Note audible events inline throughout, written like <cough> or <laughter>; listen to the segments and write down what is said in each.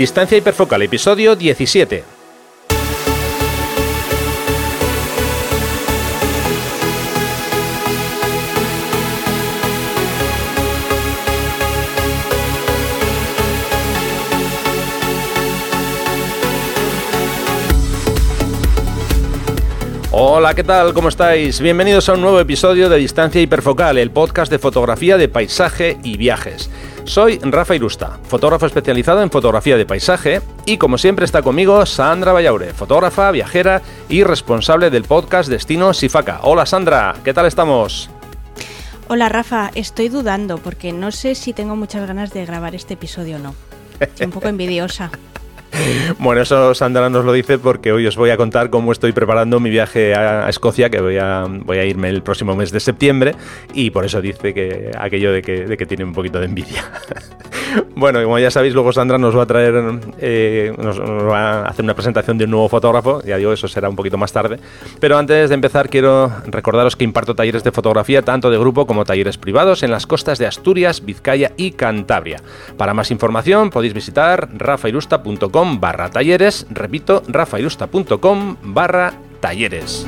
Distancia hiperfocal, episodio 17. Hola, ¿qué tal? ¿Cómo estáis? Bienvenidos a un nuevo episodio de Distancia Hiperfocal, el podcast de fotografía de paisaje y viajes. Soy Rafa Irusta, fotógrafo especializado en fotografía de paisaje y como siempre está conmigo Sandra Vallaure, fotógrafa, viajera y responsable del podcast Destino Sifaca. Hola Sandra, ¿qué tal estamos? Hola Rafa, estoy dudando porque no sé si tengo muchas ganas de grabar este episodio o no. Estoy un poco <laughs> envidiosa. Bueno, eso Sandra nos lo dice porque hoy os voy a contar cómo estoy preparando mi viaje a Escocia, que voy a, irme el próximo mes de septiembre, y por eso dice que aquello de que, tiene un poquito de envidia. <laughs> bueno, como ya sabéis, luego Sandra nos va a traer, eh, nos, va a hacer una presentación de un nuevo fotógrafo, ya digo, eso será un poquito más tarde. Pero antes de empezar, quiero recordaros que imparto talleres de fotografía tanto de grupo como talleres privados en las costas de Asturias, Vizcaya y Cantabria. Para más información podéis visitar rafairusta.com barra talleres, repito, rafailusta.com barra talleres.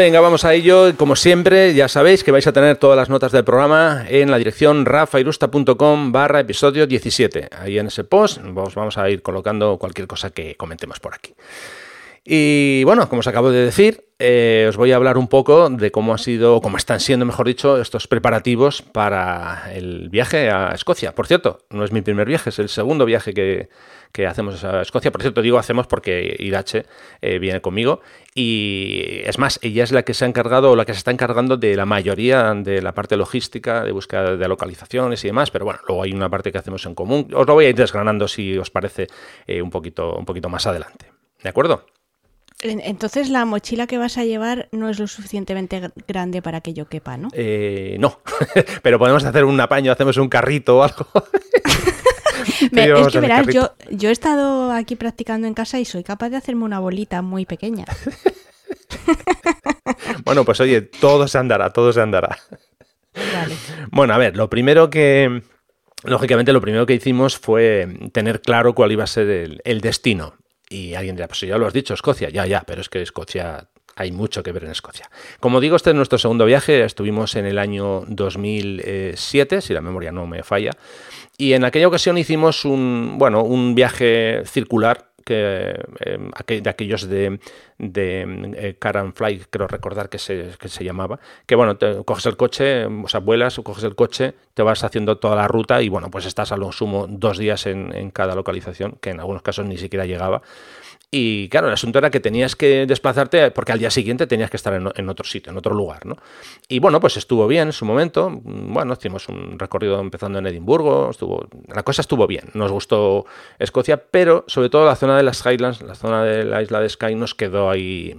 Venga, vamos a ello. Como siempre, ya sabéis que vais a tener todas las notas del programa en la dirección rafairusta.com barra episodio 17. Ahí en ese post os vamos a ir colocando cualquier cosa que comentemos por aquí. Y bueno, como os acabo de decir, eh, os voy a hablar un poco de cómo ha sido, cómo están siendo, mejor dicho, estos preparativos para el viaje a Escocia. Por cierto, no es mi primer viaje, es el segundo viaje que, que hacemos a Escocia. Por cierto, digo hacemos porque Irache eh, viene conmigo y es más, ella es la que se ha encargado o la que se está encargando de la mayoría de la parte logística, de búsqueda de localizaciones y demás, pero bueno, luego hay una parte que hacemos en común. Os lo voy a ir desgranando si os parece eh, un, poquito, un poquito más adelante. ¿De acuerdo? Entonces la mochila que vas a llevar no es lo suficientemente grande para que yo quepa, ¿no? Eh, no, <laughs> pero podemos hacer un apaño, hacemos un carrito o algo. <laughs> es que verás, yo, yo he estado aquí practicando en casa y soy capaz de hacerme una bolita muy pequeña. <laughs> bueno, pues oye, todo se andará, todo se andará. Bueno, a ver, lo primero que... Lógicamente, lo primero que hicimos fue tener claro cuál iba a ser el, destino. Y alguien dirá, pues ya lo has dicho, Escocia. Ya, ya, pero es que Escocia hay mucho que ver en Escocia. Como digo, este es nuestro segundo viaje. Estuvimos en el año 2007, si la memoria no me falla. Y en aquella ocasión hicimos un, bueno, un viaje circular que, eh, de aquellos de, de eh, Car and Fly, creo recordar que se, que se llamaba, que bueno, te, coges el coche, o sea, vuelas, coges el coche, te vas haciendo toda la ruta y bueno, pues estás a lo sumo dos días en, en cada localización, que en algunos casos ni siquiera llegaba. Y claro, el asunto era que tenías que desplazarte porque al día siguiente tenías que estar en, otro sitio, en otro lugar, ¿no? Y bueno, pues estuvo bien en su momento. Bueno, hicimos un recorrido empezando en Edimburgo, estuvo, la cosa estuvo bien. Nos gustó Escocia, pero sobre todo la zona de las Highlands, la zona de la isla de Skye nos quedó ahí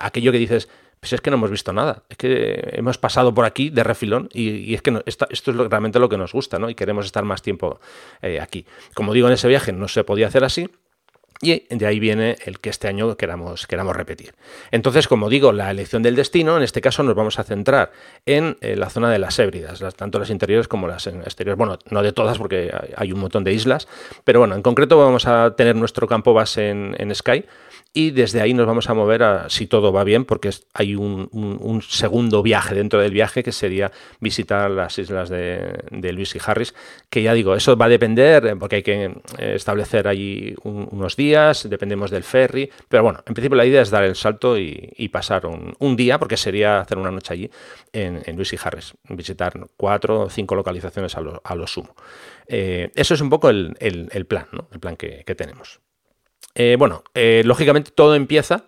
aquello que dices, pues es que no hemos visto nada. Es que hemos pasado por aquí de refilón y, es que esto es realmente lo que nos gusta, ¿no? Y queremos estar más tiempo eh, aquí. Como digo, en ese viaje no se podía hacer así. Y de ahí viene el que este año queramos, queramos repetir. Entonces, como digo, la elección del destino, en este caso nos vamos a centrar en eh, la zona de las hébridas, tanto las interiores como las exteriores. Bueno, no de todas porque hay un montón de islas, pero bueno, en concreto vamos a tener nuestro campo base en, en Sky y desde ahí nos vamos a mover a, si todo va bien, porque hay un, segundo viaje dentro del viaje que sería visitar las islas de, de Luis y Harris, que ya digo, eso va a depender, eh, porque hay que eh, establecer allí unos días, dependemos del ferry, pero bueno, en principio la idea es dar el salto y, pasar un, día, porque sería hacer una noche allí en, Luis y Harris, visitar cuatro o cinco localizaciones a lo, a lo sumo. Eh, eso es un poco el, plan, ¿no? el plan que tenemos. Eh, bueno, eh, lógicamente todo empieza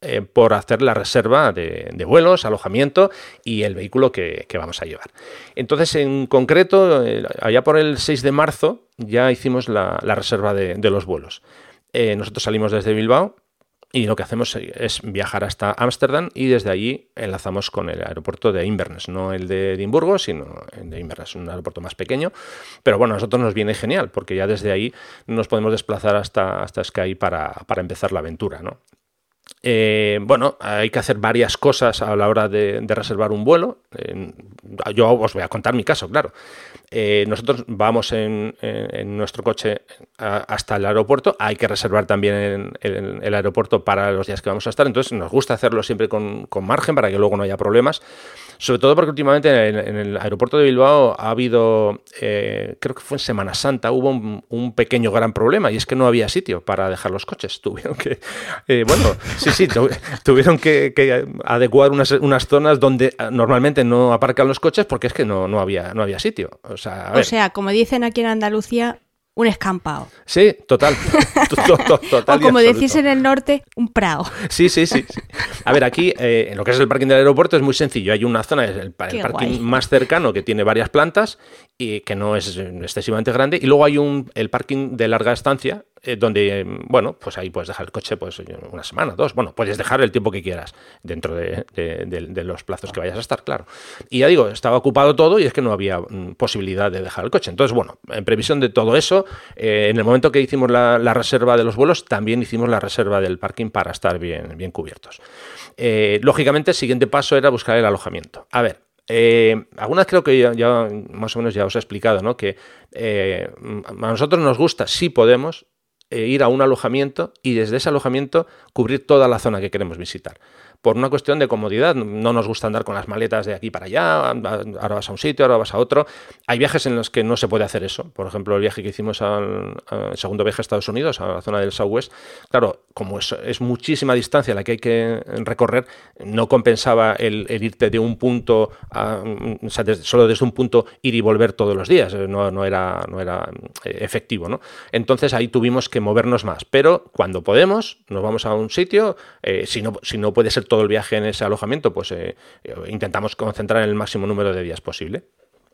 eh, por hacer la reserva de, vuelos, alojamiento y el vehículo que, vamos a llevar. Entonces, en concreto, allá por el 6 de marzo ya hicimos la, reserva de, los vuelos. nosotros salimos desde Bilbao y lo que hacemos es viajar hasta Ámsterdam y desde allí enlazamos con el aeropuerto de Inverness, no el de Edimburgo, sino el de Inverness, un aeropuerto más pequeño. Pero bueno, a nosotros nos viene genial, porque ya desde ahí nos podemos desplazar hasta, hasta Sky para, para empezar la aventura. ¿no? Eh, bueno, hay que hacer varias cosas a la hora de, reservar un vuelo. yo os voy a contar mi caso, claro. Eh, nosotros vamos en, nuestro coche hasta el aeropuerto. Hay que reservar también el, el, aeropuerto para los días que vamos a estar. Entonces nos gusta hacerlo siempre con, con margen para que luego no haya problemas. Sobre todo porque últimamente en, el aeropuerto de Bilbao ha habido, eh, creo que fue en Semana Santa, hubo un, pequeño gran problema y es que no había sitio para dejar los coches. <laughs> Tuvieron que, eh, bueno, sí, sí, tuvieron que, adecuar unas, unas, zonas donde ah, normalmente no aparcan los coches porque es que no, no, había, no había sitio. O sea, o sea, como dicen aquí en Andalucía, un escampado. Sí, total. <laughs> o como decís en el norte, un prado. Sí, sí, sí. A ver, aquí, eh, en lo que es el parking del aeropuerto es muy sencillo. Hay una zona, el, el parking más cercano, que tiene varias plantas y que no es excesivamente grande. Y luego hay un, el parking de larga estancia, eh, donde, bueno, pues ahí puedes dejar el coche pues una semana, dos, bueno, puedes dejar el tiempo que quieras dentro de, los plazos que vayas a estar, claro. Y ya digo, estaba ocupado todo y es que no había mm, posibilidad de dejar el coche. Entonces, bueno, en previsión de todo eso, eh, en el momento que hicimos la, reserva de los vuelos, también hicimos la reserva del parking para estar bien, bien cubiertos. Eh, lógicamente, el siguiente paso era buscar el alojamiento. A ver, algunas creo que ya, más o menos ya os he explicado, ¿no? Que a nosotros nos gusta, si podemos, ir a un alojamiento y desde ese alojamiento cubrir toda la zona que queremos visitar por una cuestión de comodidad. No nos gusta andar con las maletas de aquí para allá, ahora vas a un sitio, ahora vas a otro. Hay viajes en los que no se puede hacer eso. Por ejemplo, el viaje que hicimos al, segundo viaje a Estados Unidos, a la zona del Southwest, claro, como es, muchísima distancia la que hay que recorrer, no compensaba el, irte de un punto, o sea, solo desde un punto ir y volver todos los días. No, no, era, no era eh, efectivo, ¿no? Entonces ahí tuvimos que movernos más. Pero cuando podemos, nos vamos a un sitio, eh, si, no, si no puede ser todo el viaje en ese alojamiento, pues eh, eh, intentamos concentrar en el máximo número de días posible.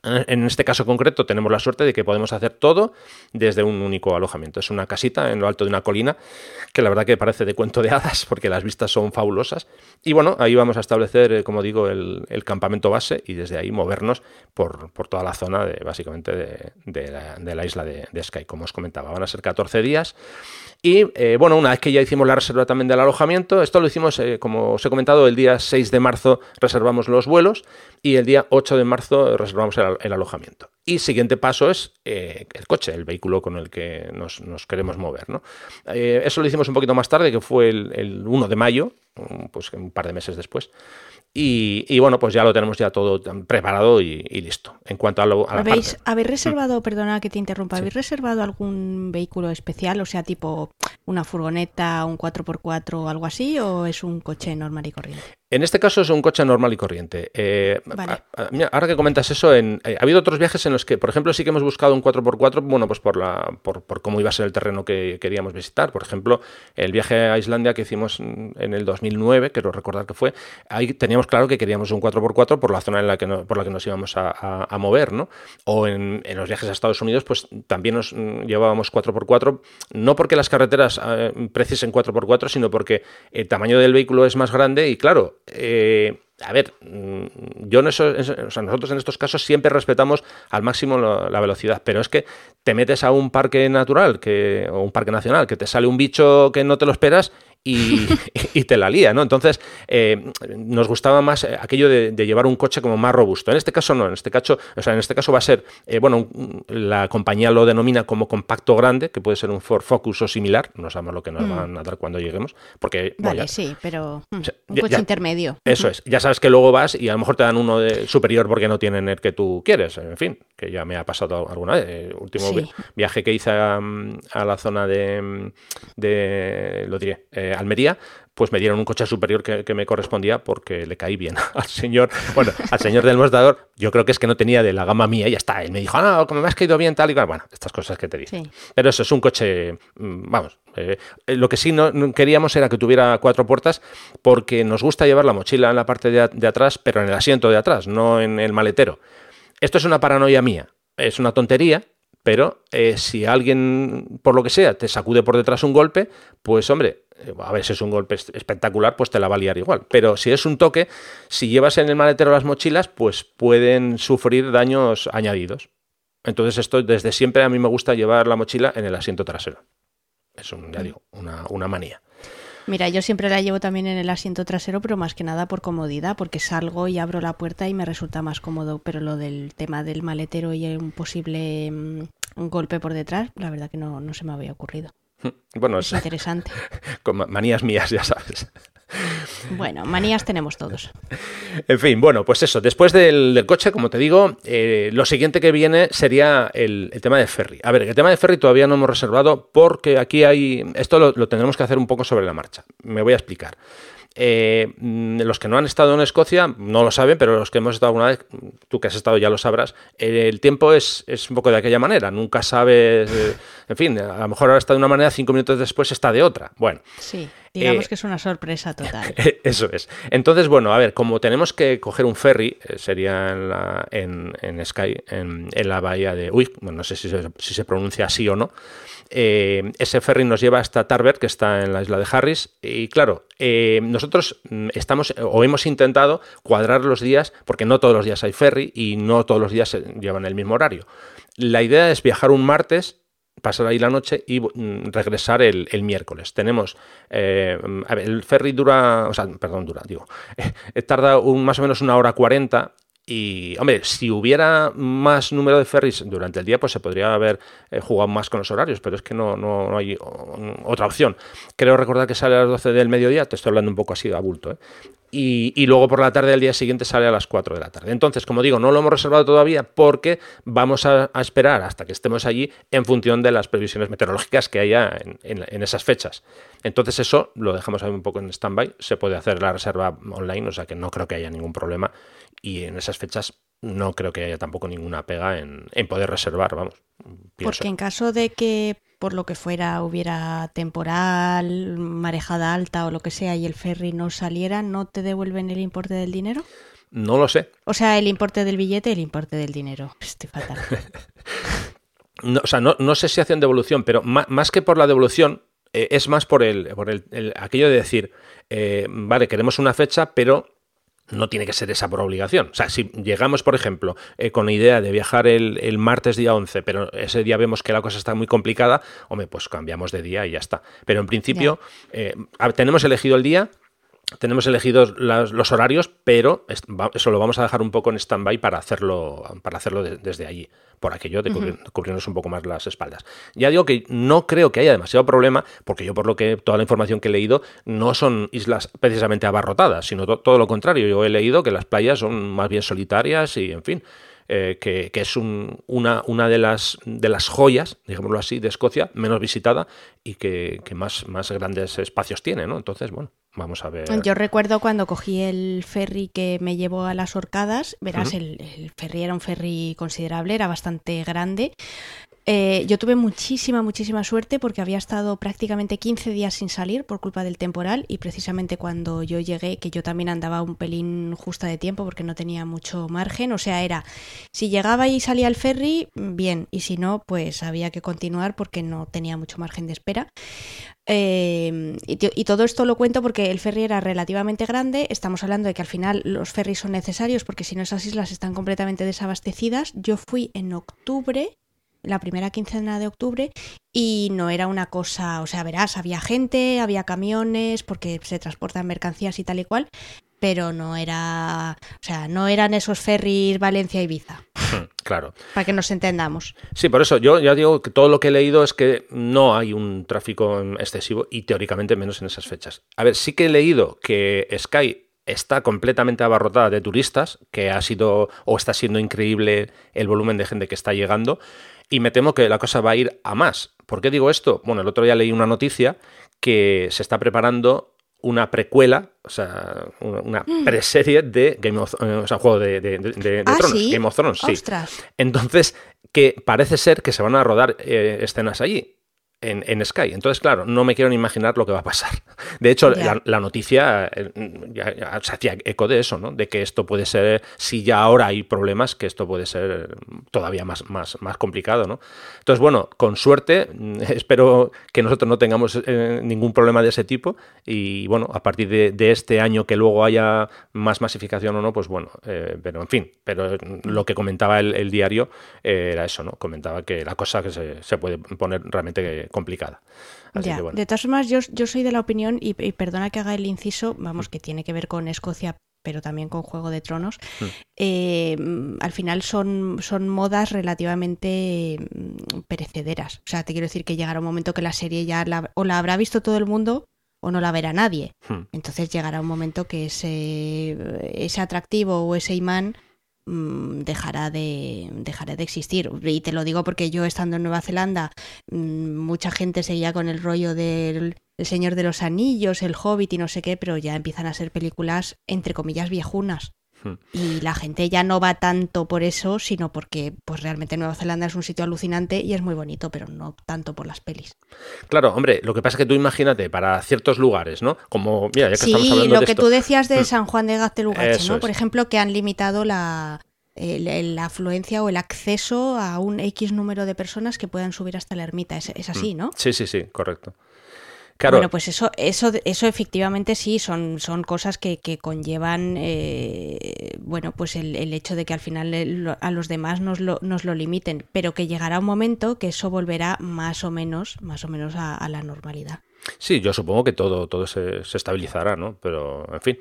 En este caso concreto tenemos la suerte de que podemos hacer todo desde un único alojamiento. Es una casita en lo alto de una colina que la verdad que parece de cuento de hadas <laughs> porque las vistas son fabulosas. Y bueno, ahí vamos a establecer, eh, como digo, el, campamento base y desde ahí movernos por, toda la zona de, básicamente de, la, isla de, de Sky. Como os comentaba, van a ser 14 días y eh, bueno, una vez que ya hicimos la reserva también del alojamiento, esto lo hicimos, eh, como os he comentado, el día 6 de marzo reservamos los vuelos y el día 8 de marzo reservamos el, alojamiento. Y siguiente paso es eh, el coche, el vehículo con el que nos, queremos mover. ¿no? eso lo hicimos un poquito más tarde, que fue el, el 1 de mayo, pues un par de meses después. Y, bueno, pues ya lo tenemos ya todo preparado y, listo. En cuanto a lo. ¿Habéis, reservado, perdona que te interrumpa, ¿habéis reservado algún vehículo especial? O sea, tipo una furgoneta, un 4x4 o algo así, o es un coche normal y corriente? En este caso es un coche normal y corriente. Eh, ahora que comentas eso, en, eh, ha habido otros viajes en los que, por ejemplo, sí que hemos buscado un 4x4, bueno, pues por, la, por, cómo iba a ser el terreno que queríamos visitar. Por ejemplo, el viaje a Islandia que hicimos en el 2009, quiero recordar que fue, ahí teníamos claro que queríamos un 4x4 por la zona en la que por la que nos íbamos a, mover, ¿no? O en, los viajes a Estados Unidos, pues también nos mm, llevábamos 4x4, no porque las carreteras eh, precisen 4x4, sino porque el tamaño del vehículo es más grande y, claro, eh, a ver, mm, yo en eso, nosotros en estos casos siempre respetamos al máximo la, velocidad, pero es que te metes a un parque natural que, o un parque nacional que te sale un bicho que no te lo esperas <laughs> y, te la lía, ¿no? Entonces, eh, nos gustaba más eh, aquello de, llevar un coche como más robusto. En este caso no, en este caso, o sea, en este caso va a ser, eh, bueno, la compañía lo denomina como compacto grande, que puede ser un Ford Focus o similar, no sabemos lo que nos mm. van a dar cuando lleguemos, porque... Vale, sí, pero mm, un coche intermedio. Eso es, ya sabes que luego vas y a lo mejor te dan uno de superior porque no tienen el que tú quieres, en fin, que ya me ha pasado alguna vez. El último viaje que hice a, la zona de, de lo diré, Almería, pues me dieron un coche superior que, me correspondía porque le caí bien <laughs> al señor, bueno, al señor del mostrador, yo creo que es que no tenía de la gama mía y ya está. Él me dijo, no, como me has caído bien, tal y cual. Bueno, estas cosas que te dicen. Pero eso es un coche, mm, vamos, eh, eh, lo que sí no, queríamos era que tuviera cuatro puertas porque nos gusta llevar la mochila en la parte de, atrás, pero en el asiento de atrás, no en el maletero. Esto es una paranoia mía, es una tontería, pero eh, si alguien, por lo que sea, te sacude por detrás un golpe, pues hombre, a ver si es un golpe espectacular, pues te la va a liar igual. Pero si es un toque, si llevas en el maletero las mochilas, pues pueden sufrir daños añadidos. Entonces esto desde siempre a mí me gusta llevar la mochila en el asiento trasero. Es un, ya digo, una, una manía. Mira, yo siempre la llevo también en el asiento trasero, pero más que nada por comodidad, porque salgo y abro la puerta y me resulta más cómodo. Pero lo del tema del maletero y un posible mm, golpe por detrás, la verdad que no, no se me había ocurrido. <laughs> Bueno, es interesante. <laughs> Con manías mías, ya sabes. Bueno, manías tenemos todos. En fin, bueno, pues eso. Después del, coche, como te digo, eh, lo siguiente que viene sería el, tema de ferry. A ver, el tema de ferry todavía no hemos reservado porque aquí hay. Esto lo, lo tendremos que hacer un poco sobre la marcha. Me voy a explicar. Eh, mm, los que no han estado en Escocia no lo saben, pero los que hemos estado alguna vez, tú que has estado ya lo sabrás, el tiempo es, un poco de aquella manera, nunca sabes, eh, en fin, a lo mejor ahora está de una manera, cinco minutos después está de otra. Bueno. Sí, digamos eh, que es una sorpresa total. <laughs> Eso es. Entonces, bueno, a ver, como tenemos que coger un ferry, sería en, la, en, Sky, en, la bahía de... Uy, no sé si si se pronuncia así o no. Eh, ese ferry nos lleva hasta Tarbert, que está en la isla de Harris. Y claro, eh, nosotros mm, estamos o hemos intentado cuadrar los días, porque no todos los días hay ferry y no todos los días se llevan el mismo horario. La idea es viajar un martes pasar ahí la noche y mm, regresar el, miércoles. Tenemos, eh, el ferry dura, o sea, perdón, dura, digo, <laughs> tarda un, más o menos una hora cuarenta y, hombre, si hubiera más número de ferries durante el día, pues se podría haber eh, jugado más con los horarios, pero es que no, no, hay otra opción. Creo recordar que sale a las 12 del mediodía, te estoy hablando un poco así de bulto, ¿eh? y, luego por la tarde del día siguiente sale a las 4 de la tarde. Entonces, como digo, no lo hemos reservado todavía porque vamos a, esperar hasta que estemos allí en función de las previsiones meteorológicas que haya en, esas fechas. Entonces, eso lo dejamos ahí un poco en stand-by. Se puede hacer la reserva online, o sea que no creo que haya ningún problema. Y en esas fechas no creo que haya tampoco ninguna pega en, poder reservar, vamos. Porque en caso de que por lo que fuera hubiera temporal, marejada alta o lo que sea y el ferry no saliera, ¿no te devuelven el importe del dinero? No lo sé. O sea, el importe del billete y el importe del dinero. Estoy fatal. <laughs> no, o sea, no, sé si hacen devolución, pero más, que por la devolución, eh, es más por el, por el, aquello de decir, eh, vale, queremos una fecha, pero no tiene que ser esa por obligación. O sea, si llegamos, por ejemplo, eh, con la idea de viajar el, martes día 11, pero ese día vemos que la cosa está muy complicada, hombre, pues cambiamos de día y ya está. Pero en principio, eh, tenemos elegido el día, tenemos elegidos los horarios, pero eso lo vamos a dejar un poco en stand-by para hacerlo, para hacerlo desde allí, por aquello de cubrirnos un poco más las espaldas. Ya digo que no creo que haya demasiado problema, porque yo por lo que toda la información que he leído no son islas precisamente abarrotadas, sino todo lo contrario. Yo he leído que las playas son más bien solitarias y, en fin, eh, que, es una, una de, las, de las joyas, digámoslo así, de Escocia, menos visitada y que, más, más grandes espacios tiene, ¿no? Entonces, bueno, vamos a ver. Yo recuerdo cuando cogí el ferry que me llevó a las Orcadas, verás, el, el ferry era un ferry considerable, era bastante grande. Eh, yo tuve muchísima, muchísima suerte porque había estado prácticamente 15 días sin salir por culpa del temporal y precisamente cuando yo llegué, que yo también andaba un pelín justa de tiempo porque no tenía mucho margen, o sea, era, si llegaba y salía el ferry, bien, y si no, pues había que continuar porque no tenía mucho margen de espera. Eh, y, y, todo esto lo cuento porque el ferry era relativamente grande. Estamos hablando de que al final los ferries son necesarios porque si no esas islas están completamente desabastecidas. Yo fui en octubre la primera quincena de octubre y no era una cosa, o sea, verás, había gente, había camiones, porque se transportan mercancías y tal y cual, pero no era, o sea, no eran esos ferries Valencia-Ibiza. <laughs> Claro. Para que nos entendamos. Sí, por eso yo ya digo que todo lo que he leído es que no hay un tráfico excesivo y teóricamente menos en esas fechas. A ver, sí que he leído que Sky está completamente abarrotada de turistas, que ha sido o está siendo increíble el volumen de gente que está llegando y me temo que la cosa va a ir a más. ¿Por qué digo esto? Bueno, el otro día leí una noticia que se está preparando una precuela, o sea, una, mm. preserie de Game of eh, o sea, juego de, de, ¿Ah, Thrones, Game of Thrones, sí. Entonces, que parece ser que se van a rodar eh, escenas allí. En, Sky. Entonces, claro, no me quiero ni imaginar lo que va a pasar. De hecho, la, noticia eh, se hacía eco de eso, ¿no? De que esto puede ser, si ya ahora hay problemas, que esto puede ser todavía más, más, más complicado, ¿no? Entonces, bueno, con suerte, <laughs> espero que nosotros no tengamos eh, ningún problema de ese tipo y, bueno, a partir de, este año que luego haya más masificación o no, pues bueno, eh, pero en fin, pero lo que comentaba el, diario era eso, ¿no? Comentaba que la cosa que se, se puede poner realmente complicada. De todas formas, yo, yo, soy de la opinión, y, perdona que haga el inciso, vamos, que tiene que ver con Escocia, pero también con Juego de Tronos, mm. eh, al final son, son modas relativamente mm, perecederas. O sea, te quiero decir que llegará un momento que la serie ya o la habrá visto todo el mundo o no la verá nadie. Mm. Entonces llegará un momento que ese, ese atractivo o ese imán Mm, dejará de, dejará de existir. Y te lo digo porque yo estando en Nueva Zelanda, mm, mucha gente seguía con el rollo del el Señor de los Anillos, El Hobbit y no sé qué, pero ya empiezan a ser películas entre comillas viejunas. Hmm. Y la gente ya no va tanto por eso, sino porque pues realmente Nueva Zelanda es un sitio alucinante y es muy bonito, pero no tanto por las pelis. Claro, hombre, lo que pasa es que tú imagínate, para ciertos lugares, ¿no? Como, mira, ya que sí, estamos hablando lo que tú decías de hmm. San Juan de Gaztelugache, ¿no? Por ejemplo, que han limitado la, la afluencia o el acceso a un X número de personas que puedan subir hasta la ermita. Es, es así, hmm. ¿no? Sí, sí, sí, correcto. Bueno, pues eso, eso, eso efectivamente sí, son, son cosas que, que conllevan, eh, bueno, pues el, el, hecho de que al final a los demás nos lo, nos lo limiten, pero que llegará un momento que eso volverá más o menos, más o menos a, la normalidad. Sí, yo supongo que todo, todo se, se estabilizará, ¿no? Pero, en fin,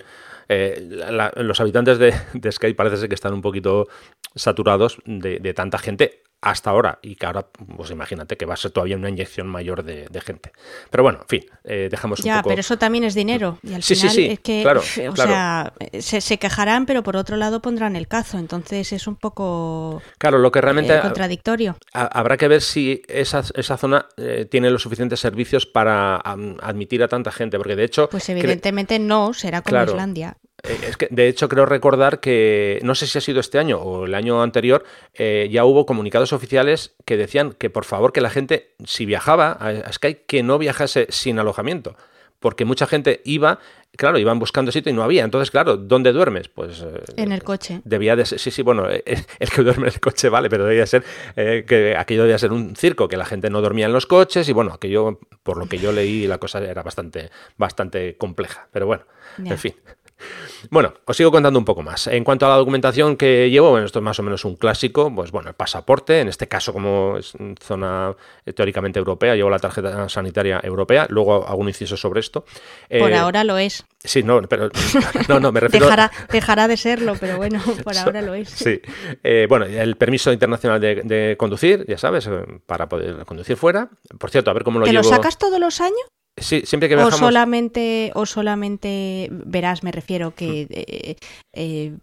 eh, los habitantes de, de Skype parece ser que están un poquito saturados de, de tanta gente hasta ahora y que ahora, pues imagínate que va a ser todavía una inyección mayor de, gente. Pero bueno, en fin, eh, dejamos ya, un poco... pero eso también es dinero y al final es que, claro, o sea, se, quejarán, pero por otro lado pondrán el cazo, entonces es un poco claro, lo que realmente eh, contradictorio. habrá que ver si esa, esa zona eh, tiene los suficientes servicios para admitir a tanta gente, porque de hecho... Pues evidentemente no, será como Islandia. Eh, es que, de hecho, creo recordar que, no sé si ha sido este año o el año anterior, eh, ya hubo comunicados oficiales que decían que por favor que la gente, si viajaba a Sky, que no viajase sin alojamiento. Porque mucha gente iba, claro, iban buscando sitio y no había. Entonces, claro, ¿dónde duermes? Pues. Eh, en el coche. Debía de ser. Sí, sí, bueno, el que <laughs> duerme en el coche vale, pero debía ser. que aquello debía ser un circo, que la gente no dormía en los coches y bueno, aquello, por lo que yo leí, la cosa era bastante, bastante compleja. Pero bueno, en fin. Bueno, os sigo contando un poco más. En cuanto a la documentación que llevo, bueno, esto es más o menos un clásico, pues bueno, el pasaporte, en este caso como es zona teóricamente europea, llevo la tarjeta sanitaria europea, luego hago un inciso sobre esto. Por eh, ahora lo es. Sí, no, pero no, no, me <laughs> refiero... dejará, dejará de serlo, pero bueno, <laughs> por ahora lo es. Sí. Eh, bueno, el permiso internacional de, conducir, ya sabes, eh, para poder conducir fuera. Por cierto, a ver cómo lo ¿Te llevo... lo sacas todos los años? Sí, siempre que viajamos... O solamente, o solamente, verás, me refiero que mm. eh, eh,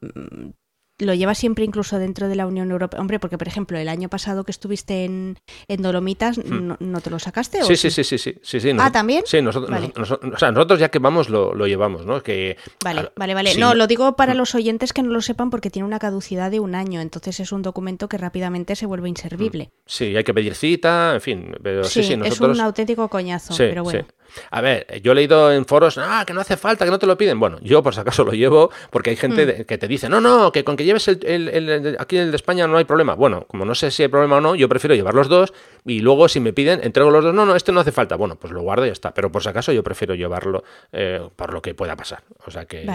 lo llevas siempre incluso dentro de la Unión Europea. Hombre, porque por ejemplo, el año pasado que estuviste en, en Dolomitas, hmm. no, te lo sacaste? Sí, sí, sí, sí, sí, sí, Ah, ¿también? Sí, nosotros, o sea, nosotros ya que vamos lo, llevamos, ¿no? Que, vale, vale, vale. no, lo digo para hmm. los oyentes que no lo sepan porque tiene una caducidad de un año, entonces es un documento que rápidamente se vuelve inservible. Hmm. Sí, hay que pedir cita, en fin. Pero, sí, sí, nosotros... es un auténtico coñazo, pero bueno. A ver, yo he leído en foros, ah, que no hace falta, que no te lo piden. Bueno, yo por si acaso lo llevo porque hay gente que te dice, no, no, que con que lleves el, el, aquí el de España no hay problema. Bueno, como no sé si hay problema o no, yo prefiero llevar los dos y luego si me piden, entrego los dos. No, no, este no hace falta. Bueno, pues lo guardo y ya está. Pero por si acaso yo prefiero llevarlo eh, por lo que pueda pasar. O sea que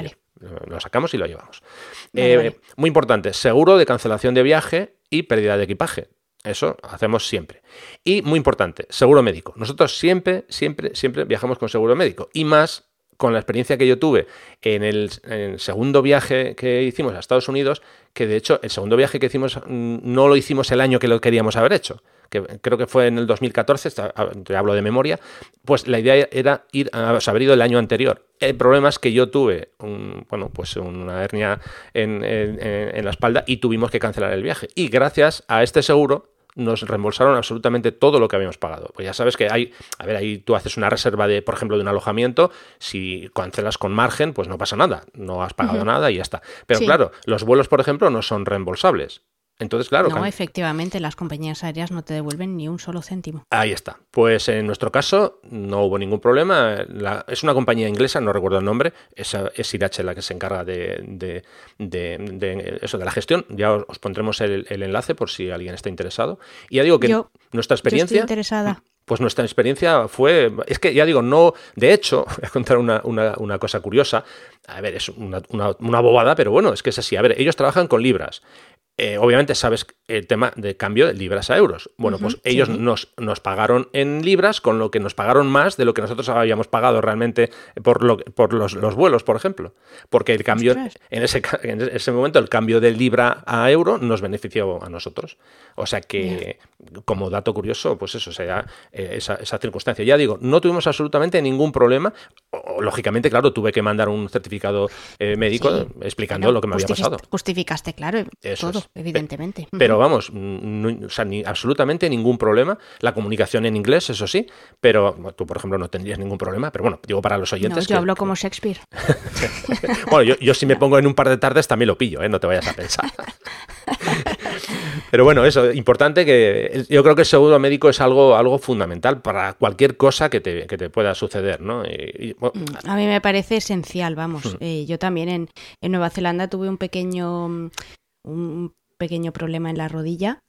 lo sacamos y lo llevamos. Eh, muy importante, seguro de cancelación de viaje y pérdida de equipaje. Eso hacemos siempre. Y muy importante, seguro médico. Nosotros siempre, siempre, siempre viajamos con seguro médico. Y más con la experiencia que yo tuve en el, segundo viaje que hicimos a Estados Unidos, que de hecho el segundo viaje que hicimos mm, no lo hicimos el año que lo queríamos haber hecho, que creo que fue en el 2014, te hablo de memoria, pues la idea era ir a haber ido el año anterior. El problema es que yo tuve bueno, pues una hernia en la espalda y tuvimos que cancelar el viaje. Y gracias a este seguro nos reembolsaron absolutamente todo lo que habíamos pagado. Pues ya sabes que hay, a ver, ahí tú haces una reserva de, por ejemplo, de un alojamiento, si cancelas con margen, pues no pasa nada, no has pagado nada y ya está. Pero claro, los vuelos, por ejemplo, no son reembolsables. Entonces, claro. No, efectivamente, las compañías aéreas no te devuelven ni un solo céntimo. Ahí está. Pues en nuestro caso no hubo ningún problema. es una compañía inglesa, no recuerdo el nombre, es, es Irache la que se encarga de, eso, de la gestión. Ya os, pondremos el, enlace por si alguien está interesado. Y ya digo que nuestra experiencia. Yo estoy interesada. Pues nuestra experiencia fue, es que ya digo, no, de hecho, <laughs> voy a contar una, una, cosa curiosa, a ver, es una, una, bobada, pero bueno, es que es así, a ver, ellos trabajan con libras, eh, obviamente sabes el tema de cambio de libras a euros. Bueno, pues ellos nos, nos, pagaron en libras, con lo que nos pagaron más de lo que nosotros habíamos pagado realmente por, lo, por los, vuelos, por ejemplo. Porque el cambio, en ese, en ese momento, el cambio de libra a euro nos benefició a nosotros. O sea que, como dato curioso, pues eso, sea, eh, esa, esa, circunstancia. Ya digo, no tuvimos absolutamente ningún problema. lógicamente, claro, tuve que mandar un certificado eh, médico explicando lo que me había pasado. Justificaste, claro, todo evidentemente. Pero vamos, o sea, ni, absolutamente ningún problema. La comunicación en inglés, eso sí, pero tú, por ejemplo, no tendrías ningún problema. Pero bueno, digo para los oyentes. yo hablo como Shakespeare. <laughs> bueno, yo, si me pongo en un par de tardes también lo pillo, ¿eh? no te vayas a pensar. pero bueno, eso, importante que yo creo que el seguro médico es algo, algo fundamental para cualquier cosa que te, que te pueda suceder, ¿no? Mm, a mí me parece esencial, vamos. Hmm. Eh, yo también en, en Nueva Zelanda tuve un pequeño un pequeño problema en la rodilla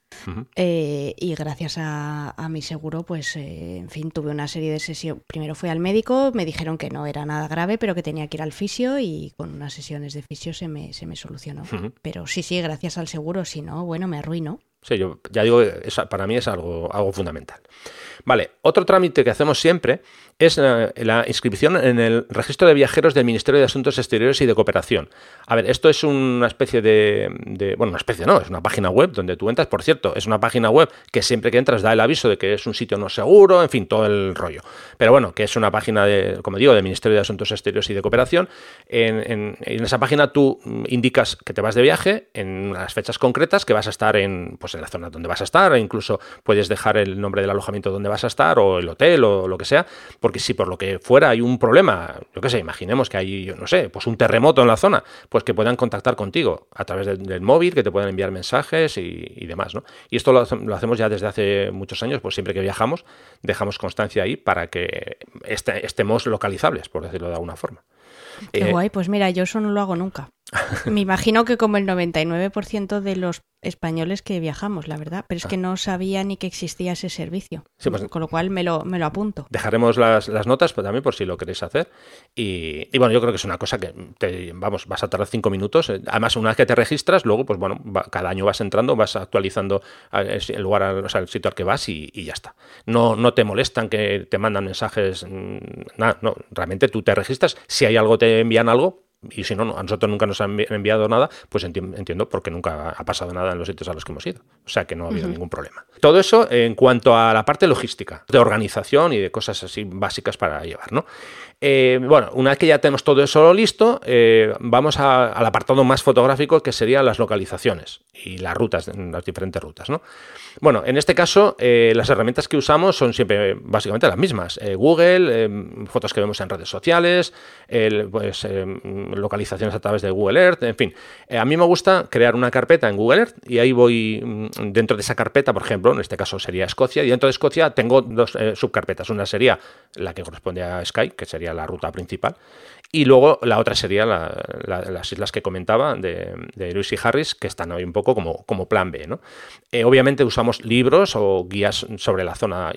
eh, y gracias a, mi seguro, pues, eh, en fin, tuve una serie de sesiones. Primero fui al médico, me dijeron que no era nada grave, pero que tenía que ir al fisio y con unas sesiones de fisio se me, se me solucionó. Pero sí, sí, gracias al seguro, si no, bueno, me arruino. Sí, yo ya digo, para mí es algo, algo fundamental. Vale, otro trámite que hacemos siempre es eh, la, inscripción en el registro de viajeros del Ministerio de Asuntos Exteriores y de Cooperación. A ver, esto es una especie de, bueno, una especie no, es una página web donde tú entras, por cierto, es una página web que siempre que entras da el aviso de que es un sitio no seguro, en fin, todo el rollo. Pero bueno, que es una página, de, como digo, del Ministerio de Asuntos Exteriores y de Cooperación. En, esa página tú indicas que te vas de viaje en las fechas concretas, que vas a estar en, pues, en la zona donde vas a estar, e incluso puedes dejar el nombre del alojamiento donde vas a estar, o el hotel, o lo que sea, porque si por lo que fuera hay un problema, yo qué sé, imaginemos que hay, no sé, pues un terremoto en la zona, pues que puedan contactar contigo a través del, móvil, que te puedan enviar mensajes y, demás, ¿no? Y esto lo, hacemos ya desde hace muchos años, pues siempre que viajamos dejamos constancia ahí para que estemos localizables, por decirlo de alguna forma. Qué eh, guay, pues mira, yo eso no lo hago nunca. <laughs> Me imagino que como el 99% de los españoles que viajamos, la verdad, pero es que ah. no sabía ni que existía ese servicio. Pues con lo cual me lo, me lo apunto. Dejaremos las, notas pues, también por si lo queréis hacer. Y, bueno, yo creo que es una cosa que te, vamos, vas a tardar cinco minutos. Además, una vez que te registras, luego, pues bueno, cada año vas entrando, vas actualizando el lugar, o sea, el sitio al que vas y, ya está. No, no te molestan que te mandan mensajes, mm, nada, no, realmente tú te registras. Si hay algo, te envían algo, y si no, a nosotros nunca nos han enviado nada, pues entiendo porque nunca ha pasado nada en los sitios a los que hemos ido. O sea que no ha habido ningún problema. Todo eso en cuanto a la parte logística, de organización y de cosas así básicas para llevar, ¿no? Eh, bueno, una vez que ya tenemos todo eso listo, eh, vamos al apartado más fotográfico que serían las localizaciones y las rutas, las diferentes rutas. ¿no? Bueno, en este caso, eh, las herramientas que usamos son siempre básicamente las mismas. Google, fotos que vemos en redes sociales, pues, localizaciones a través de Google Earth, en fin. a mí me gusta crear una carpeta en Google Earth y ahí voy mm, dentro de esa carpeta, por ejemplo, en este caso sería Escocia, y dentro de Escocia tengo dos subcarpetas. Una sería la que corresponde a Sky, que sería la ruta principal. Y luego la otra sería las islas que comentaba de, Lewis y Harris, que están hoy un poco como, como plan B. ¿no? Eh, obviamente usamos libros o guías sobre la zona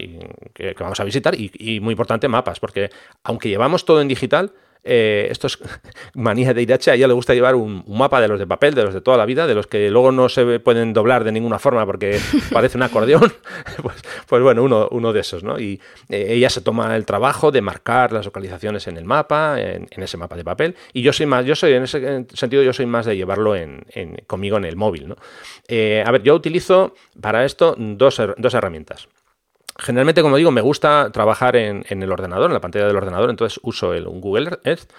que, vamos a visitar y, muy importante, mapas, porque aunque llevamos todo en digital, eh, esto es <laughs> manía de Irache, a ella le gusta llevar un, mapa de los de papel, de los de toda la vida, de los que luego no se pueden doblar de ninguna forma porque <laughs> parece un acordeón. <laughs> Pues, pues, bueno, uno, uno, de esos, ¿no? Y eh, ella se toma el trabajo de marcar las localizaciones en el mapa, en, ese mapa de papel, y yo soy más, yo soy, en ese sentido, yo soy más de llevarlo en, conmigo en el móvil, ¿no? Eh, a ver, yo utilizo para esto dos, dos herramientas. Generalmente, como digo, me gusta trabajar en, el ordenador, en la pantalla del ordenador, entonces uso el Google Earth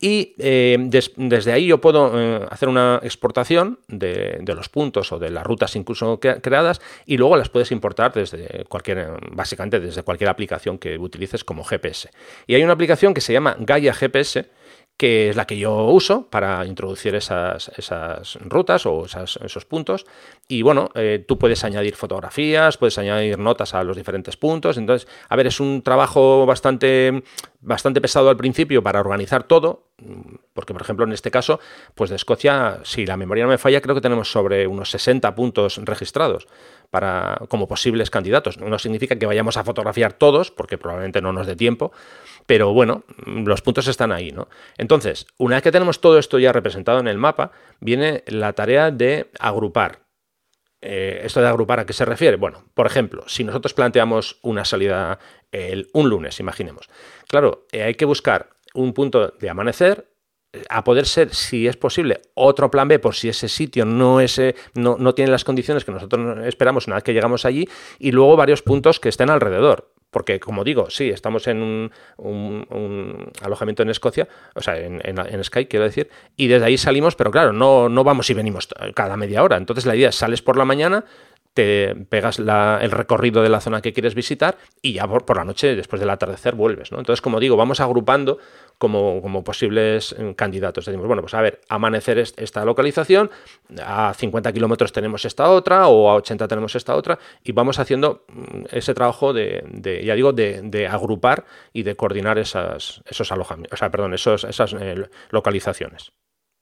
y eh, desde ahí yo puedo eh, hacer una exportación de, los puntos o de las rutas incluso creadas y luego las puedes importar desde cualquier, básicamente desde cualquier aplicación que utilices como GPS. Y hay una aplicación que se llama Gaia GPS que es la que yo uso para introducir esas, esas rutas o esos puntos. Y bueno, eh, tú puedes añadir fotografías, puedes añadir notas a los diferentes puntos. Entonces, a ver, es un trabajo bastante, bastante pesado al principio para organizar todo, porque por ejemplo en este caso, pues de Escocia, si la memoria no me falla, creo que tenemos sobre unos 60 puntos registrados para, como posibles candidatos. No significa que vayamos a fotografiar todos, porque probablemente no nos dé tiempo, pero bueno, los puntos están ahí, ¿no? Entonces, una vez que tenemos todo esto ya representado en el mapa, viene la tarea de agrupar. Eh, ¿Esto de agrupar a qué se refiere? Bueno, por ejemplo, si nosotros planteamos una salida el, un lunes, imaginemos. Claro, eh, hay que buscar un punto de amanecer a poder ser, si es posible, otro plan B por si ese sitio no, no, no, tiene las condiciones que nosotros esperamos una vez que llegamos allí, y luego varios puntos que estén alrededor. Porque, como digo, sí, estamos en un, alojamiento en Escocia, o sea, en, en, Sky, quiero decir, y desde ahí salimos, pero claro, no, no vamos y venimos cada media hora. Entonces la idea es, sales por la mañana, te pegas el recorrido de la zona que quieres visitar y ya por, la noche, después del atardecer, vuelves. ¿no? Entonces, como digo, vamos agrupando como, como, posibles eh, candidatos. Decimos, bueno, pues a ver, amanecer esta localización, a 50 kilómetros tenemos esta otra, o a 80 tenemos esta otra, y vamos haciendo mm, ese trabajo de, ya digo, de, agrupar y de coordinar esas, esos alojamientos, o sea, perdón, esos, esas eh, localizaciones.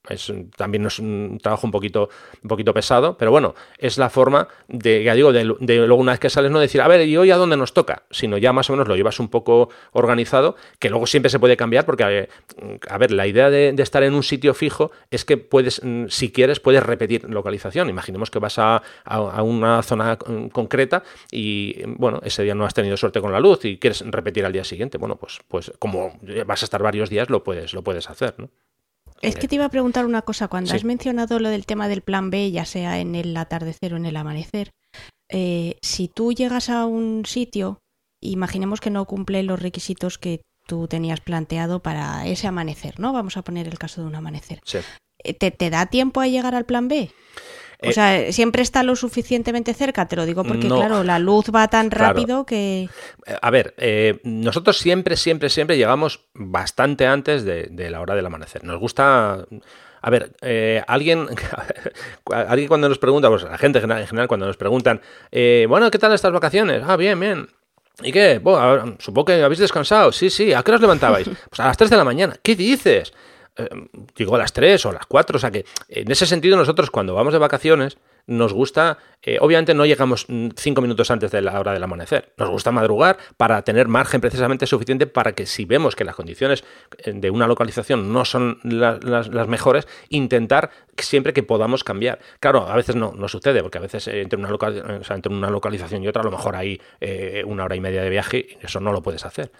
Es, también es un trabajo un poquito, un poquito pesado, pero bueno, es la forma de, ya digo, de, luego una vez que sales no decir, a ver, ¿y hoy a dónde nos toca? Sino ya más o menos lo llevas un poco organizado, que luego siempre se puede cambiar, porque, a ver, la idea de, estar en un sitio fijo es que puedes, mm, si quieres, puedes repetir localización. Imaginemos que vas a, una zona concreta y, bueno, ese día no has tenido suerte con la luz y quieres repetir al día siguiente. Bueno, pues, pues como vas a estar varios días, lo puedes, lo puedes hacer, ¿no? Es que te iba a preguntar una cosa. Cuando has mencionado lo del tema del plan B, ya sea en el atardecer o en el amanecer, eh, si tú llegas a un sitio, imaginemos que no cumple los requisitos que tú tenías planteado para ese amanecer, ¿no? Vamos a poner el caso de un amanecer. Eh, ¿Te, ¿Te, da tiempo a llegar al plan B? O eh, sea, siempre está lo suficientemente cerca, te lo digo porque, claro, la luz va tan rápido que... Eh, a ver, eh, nosotros siempre, siempre, siempre llegamos bastante antes de, la hora del amanecer. Nos gusta... A ver, alguien, <laughs> alguien cuando nos pregunta, pues la gente en general cuando nos preguntan, bueno, ¿qué tal estas vacaciones? Ah, bien, bien. ¿Y qué? Bueno, supongo que habéis descansado. Sí, sí. ¿A qué os levantabais? <laughs> Pues a las 3 de la mañana. ¿Qué dices? Eh, digo a las 3 o a las 4, o sea que en ese sentido nosotros cuando vamos de vacaciones nos gusta, eh, obviamente no llegamos 5 minutos antes de la hora del amanecer, nos gusta madrugar para tener margen precisamente suficiente para que si vemos que las condiciones eh, de una localización no son las, mejores, intentar siempre que podamos cambiar. Claro, a veces no, no sucede, porque a veces entre una, entre una localización y otra a lo mejor hay una hora y media de viaje y eso no lo puedes hacer.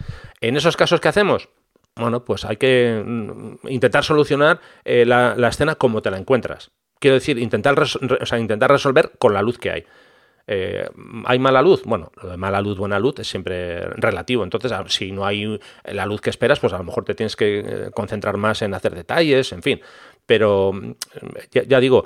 En esos casos, ¿qué hacemos? Bueno, pues hay que mm, intentar solucionar eh, la, escena como te la encuentras. Quiero decir, intentar, intentar resolver con la luz que hay. Eh, ¿Hay mala luz? Bueno, lo de mala luz, buena luz es siempre relativo. Entonces, si no hay la luz que esperas, pues a lo mejor te tienes que eh, concentrar más en hacer detalles, en fin. Pero mm, ya, digo,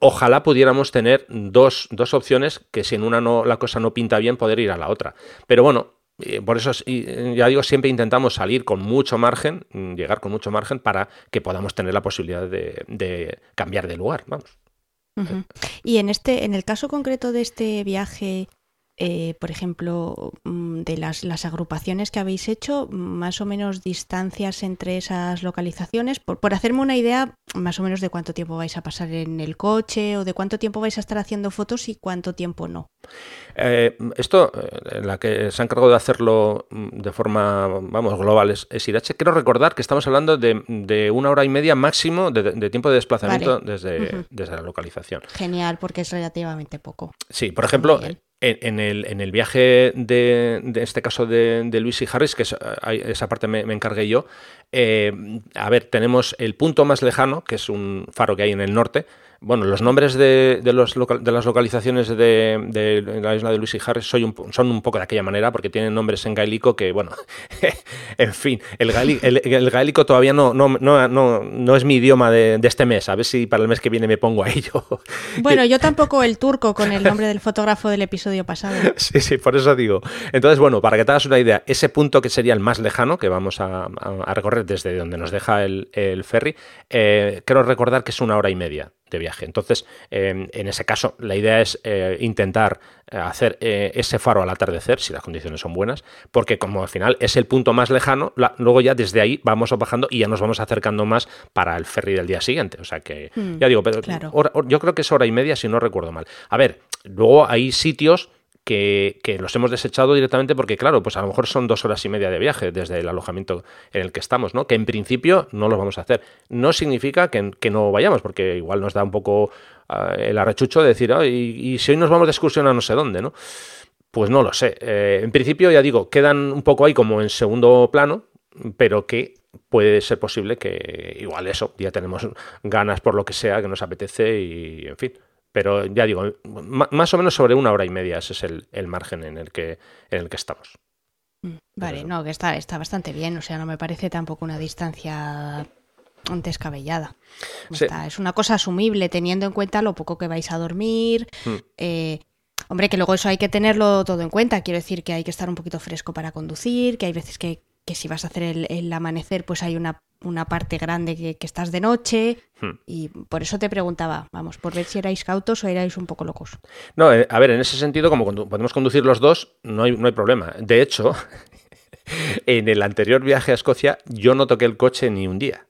ojalá pudiéramos tener dos, dos opciones que si en una no, la cosa no pinta bien, poder ir a la otra. Pero bueno, por eso, ya digo, siempre intentamos salir con mucho margen, mm, llegar con mucho margen para que podamos tener la posibilidad de, cambiar de lugar, vamos. Y en este, en el caso concreto de este viaje eh, por ejemplo, mm, de las, las, agrupaciones que habéis hecho, más o menos distancias entre esas localizaciones, por, por, hacerme una idea más o menos de cuánto tiempo vais a pasar en el coche o de cuánto tiempo vais a estar haciendo fotos y cuánto tiempo no. Eh, esto, eh, la que se ha encargado de hacerlo mm, de forma, vamos, global es, es Irache. Quiero recordar que estamos hablando de, una hora y media máximo de, tiempo de desplazamiento desde, desde la localización. Genial, porque es relativamente poco. Sí, por ejemplo, en, el, en, el, viaje de, este caso de, Luis y Harris, que esa parte me, encargué yo, eh, a ver, tenemos el punto más lejano, que es un faro que hay en el norte, bueno, los nombres de, de, los de las localizaciones de, la isla de Luis y Harris son un poco de aquella manera porque tienen nombres en gaélico que, bueno, <laughs> en fin, el, gaélico, todavía no, no, no, no, es mi idioma de, este mes. A ver si para el mes que viene me pongo a ello. <laughs> Bueno, yo tampoco el turco con el nombre del fotógrafo del episodio pasado. <laughs> Sí, sí, por eso digo. Entonces, bueno, para que te hagas una idea, ese punto que sería el más lejano que vamos a, recorrer desde donde nos deja el, ferry, eh, quiero recordar que es una hora y media de viaje. Entonces, em, en ese caso, la idea es eh, intentar eh, hacer eh, ese faro al atardecer, si las condiciones son buenas, porque como al final es el punto más lejano, luego ya desde ahí vamos bajando y ya nos vamos acercando más para el ferry del día siguiente. O sea que, hmm, ya digo, pero yo creo que es hora y media si no recuerdo mal. A ver, luego hay sitios que, los hemos desechado directamente porque, claro, pues a lo mejor son dos horas y media de viaje desde el alojamiento en el que estamos, ¿no? Que en principio no lo vamos a hacer. No significa que, no vayamos, porque igual nos da un poco ah, el arrechucho de decir, y, si hoy nos vamos de excursión a no sé dónde, ¿no? Pues no lo sé. Eh, en principio, ya digo, quedan un poco ahí como en segundo plano, pero que puede ser posible que igual eso, ya tenemos ganas por lo que sea, que nos apetece y, en fin. Pero ya digo, más o menos sobre una hora y media, ese es el, margen en el que, en el que estamos. Mm, vale, no, que está, está bastante bien, o sea, no me parece tampoco una distancia descabellada. es una cosa asumible teniendo en cuenta lo poco que vais a dormir. Hmm. Eh, hombre, que luego eso hay que tenerlo todo en cuenta. Quiero decir que hay que estar un poquito fresco para conducir, que hay veces que, que si vas a hacer el, el, amanecer, pues hay una una parte grande que, estás de noche hmm. y por eso te preguntaba, vamos, por ver si erais cautos o erais un poco locos. No, eh, a ver, en ese sentido, como podemos conducir los dos, no hay, no hay problema. De hecho, <laughs> en el anterior viaje a Escocia yo no toqué el coche ni un día.